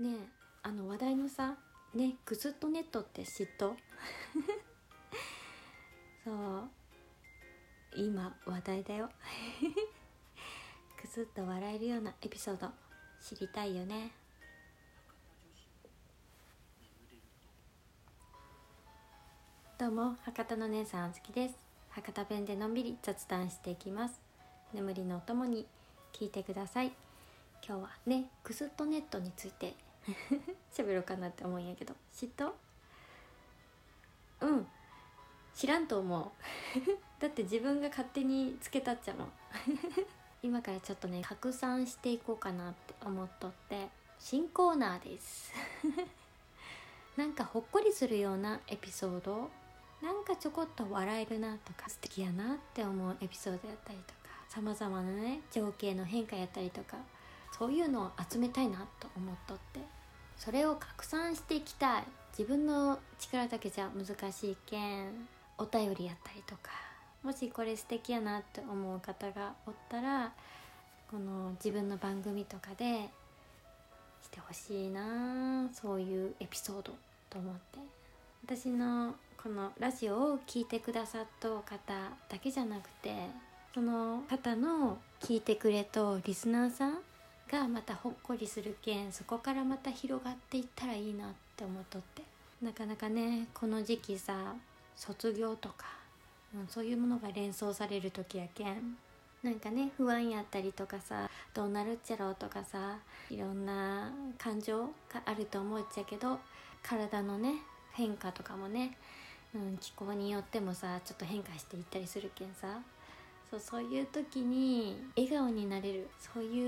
ねえあの話題のさねグズッとネットって嫉妬？そう今話題だよ。くすっと笑えるようなエピソード知りたいよね。どうも博多の姉さんあずきです。博多弁でのんびり雑談していきます。眠りのお供に聞いてください。今日はねくすっとネットについて 喋ろうかなって思うんやけど。嫉妬？うん。知らんと思う。だって自分が勝手につけたっちゃもん。今からちょっとね拡散していこうかなって思っとって。新コーナーです。なんかほっこりするようなエピソード？なんかちょこっと笑えるなとか。素敵やなって思うエピソードやったりとか。さまざまなね情景の変化やったりとか。そういうのを集めたいなと思っとって。それを拡散していきたい。自分の力だけじゃ難しいけんお便りやったりとか。もしこれ素敵やなって思う方がおったらこの自分の番組とかでしてほしいな。そういうエピソードと思って。私のこのラジオを聴いてくださった方だけじゃなくてその方の聞いてくれとリスナーさんがまたほっこりするけんそこからまた広がっていったらいいなって思っとって。なかなかねこの時期さ卒業とか、うん、そういうものが連想される時やけん。なんかね不安やったりとかさどうなるっちゃろうとかさいろんな感情があると思っちゃけど体のね変化とかもね、うん、気候によってもさちょっと変化していったりするけんさ。そうそういう時に笑顔になれる。そういう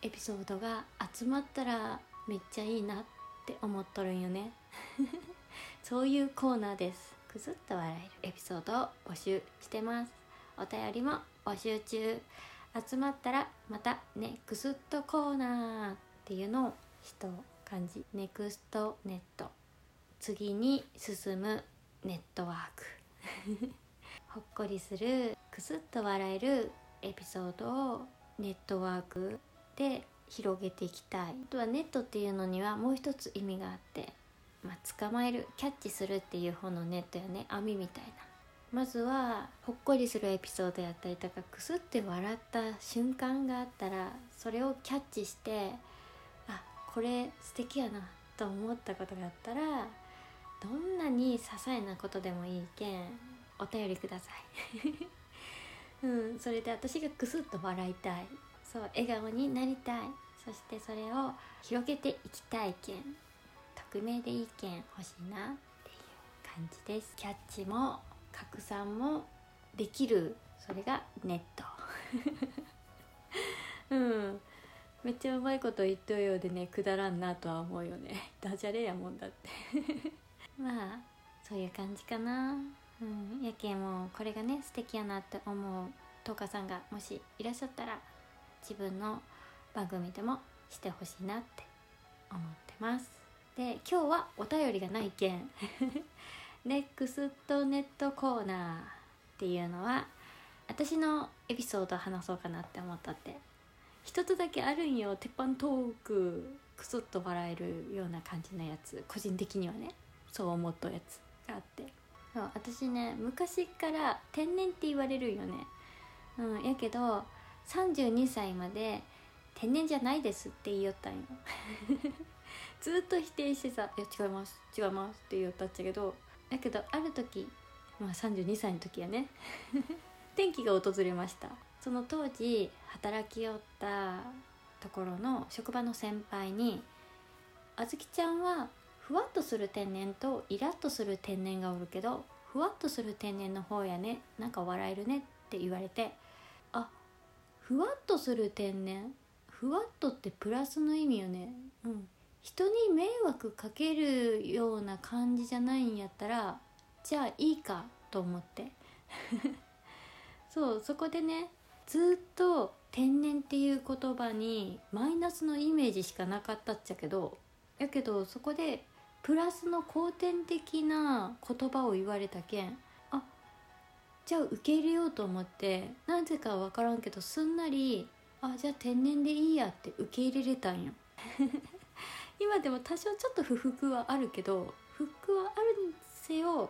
エピソードが集まったらめっちゃいいなって思っとるんよね。そういうコーナーです。くすっと笑えるエピソードを募集してます。お便りも募集中。集まったらまたねくすっとコーナーっていうのを人漢字ネクストネット。次に進むネットワーク。ほっこりするくすっと笑えるエピソードをネットワークで広げていきたい。あとはネットっていうのにはもう一つ意味があってまあ、捕まえるキャッチするっていう方のネットやね。網みたいな。まずはほっこりするエピソードやったりとかくすって笑った瞬間があったらそれをキャッチしてあこれ素敵やなと思ったことがあったらどんなに些細なことでもいいけんお便りください。うんそれで私がクスッと笑いたい。そう笑顔になりたい。そしてそれを広げていきたいけん匿名で意見欲しいなっていう感じです。キャッチも拡散もできる。それがネット。うん。めっちゃうまいこと言っとるようでねくだらんなとは思うよね。ダジャレやもんだって。まあそういう感じかな。うん。やけんもこれがね素敵やなって思うトカさんがもしいらっしゃったら自分の番組でもしてほしいなって思ってます。で今日はお便りがないけん ネクストネットコーナーっていうのは私のエピソードを話そうかなって思ったって。一つだけあるんよ鉄板トーククスッと笑えるような感じのやつ。個人的にはね。そう思ったやつがあって。そう私ね昔から天然って言われるよね。うんやけど32歳まで天然じゃないですって言いよったんよ。ずっと否定してさ「いや違います違います」って言いよったっちゃけどだけどある時まあ32歳の時やね。転機が訪れました。その当時働きよったところの職場の先輩に「あずきちゃんはふわっとする天然とイラッとする天然がおるけどふわっとする天然の方やね。なんか笑えるね」って言われてふわっとする天然？ふわっとってプラスの意味よね。うん。人に迷惑かけるような感じじゃないんやったらじゃあいいかと思って。そうそこでねずっと天然っていう言葉にマイナスのイメージしかなかったっちゃけどやけどそこでプラスの後天的な言葉を言われたけんじゃあ受け入れようと思ってなぜか分からんけどすんなりあじゃあ天然でいいやって受け入れれたんよ。今でも多少ちょっと不服はあるけど不服はあるにせよ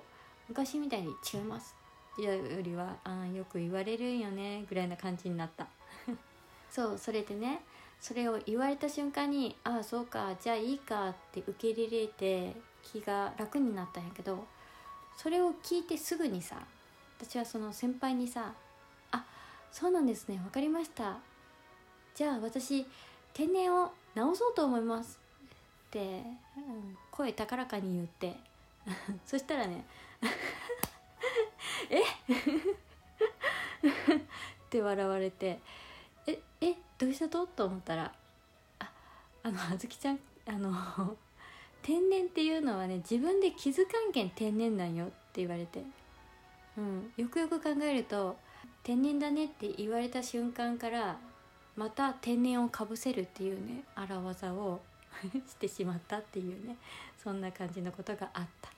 昔みたいに違います。よりはあよく言われるんよねぐらいな感じになった。そうそれでねそれを言われた瞬間にああそうかじゃあいいかって受け入れれて気が楽になったんやけどそれを聞いてすぐにさ私はその先輩にさ「あそうなんですね分かりました。じゃあ私天然を直そうと思います」って、うん、声高らかに言って。そしたらね え？って笑われて。ええどうしたと？と思ったらああのあずきちゃんあの天然っていうのはね自分で気づかんけん天然なんよって言われて、うん、よくよく考えると天然だねって言われた瞬間からまた天然をかぶせるっていうね荒技を してしまったっていうねそんな感じのことがあった。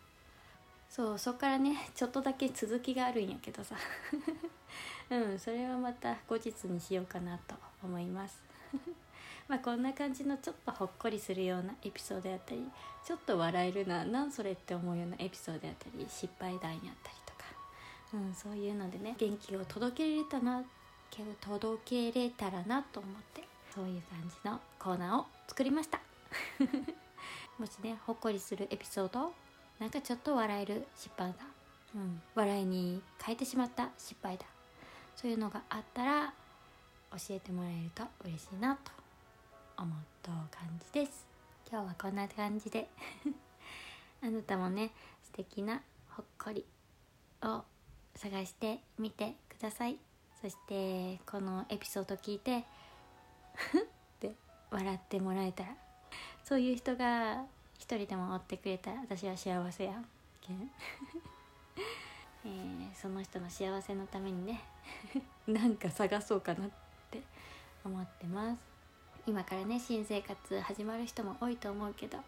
そうそっからねちょっとだけ続きがあるんやけどさ。うんそれはまた後日にしようかなと思います。まあこんな感じのちょっとほっこりするようなエピソードやったりちょっと笑えるななんそれって思うようなエピソードやったり失敗談やったり、うん、そういうのでね元気を届けれたな届けれたらなと思ってそういう感じのコーナーを作りました。もしねほっこりするエピソードなんかちょっと笑える失敗だ、うん、笑いに変えてしまった失敗だそういうのがあったら教えてもらえると嬉しいなと思った感じです。今日はこんな感じで。あなたもね素敵なほっこりを探してみてください。そしてこのエピソード聞いてって笑ってもらえたら。そういう人が一人でも追ってくれたら私は幸せやけん、えー、その人の幸せのためにね なんか探そうかなって思ってます。今からね新生活始まる人も多いと思うけど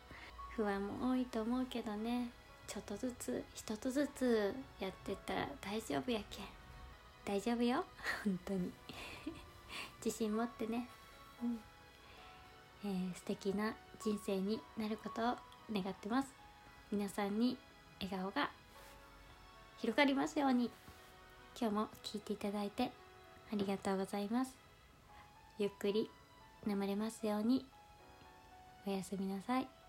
不安も多いと思うけどね。ちょっとずつ一つずつやってったら大丈夫やけん。大丈夫よ。本当に。自信持ってね。うん。えー、素敵な人生になることを願ってます。皆さんに笑顔が広がりますように。今日も聞いていただいてありがとうございます。ゆっくり眠れますように。おやすみなさい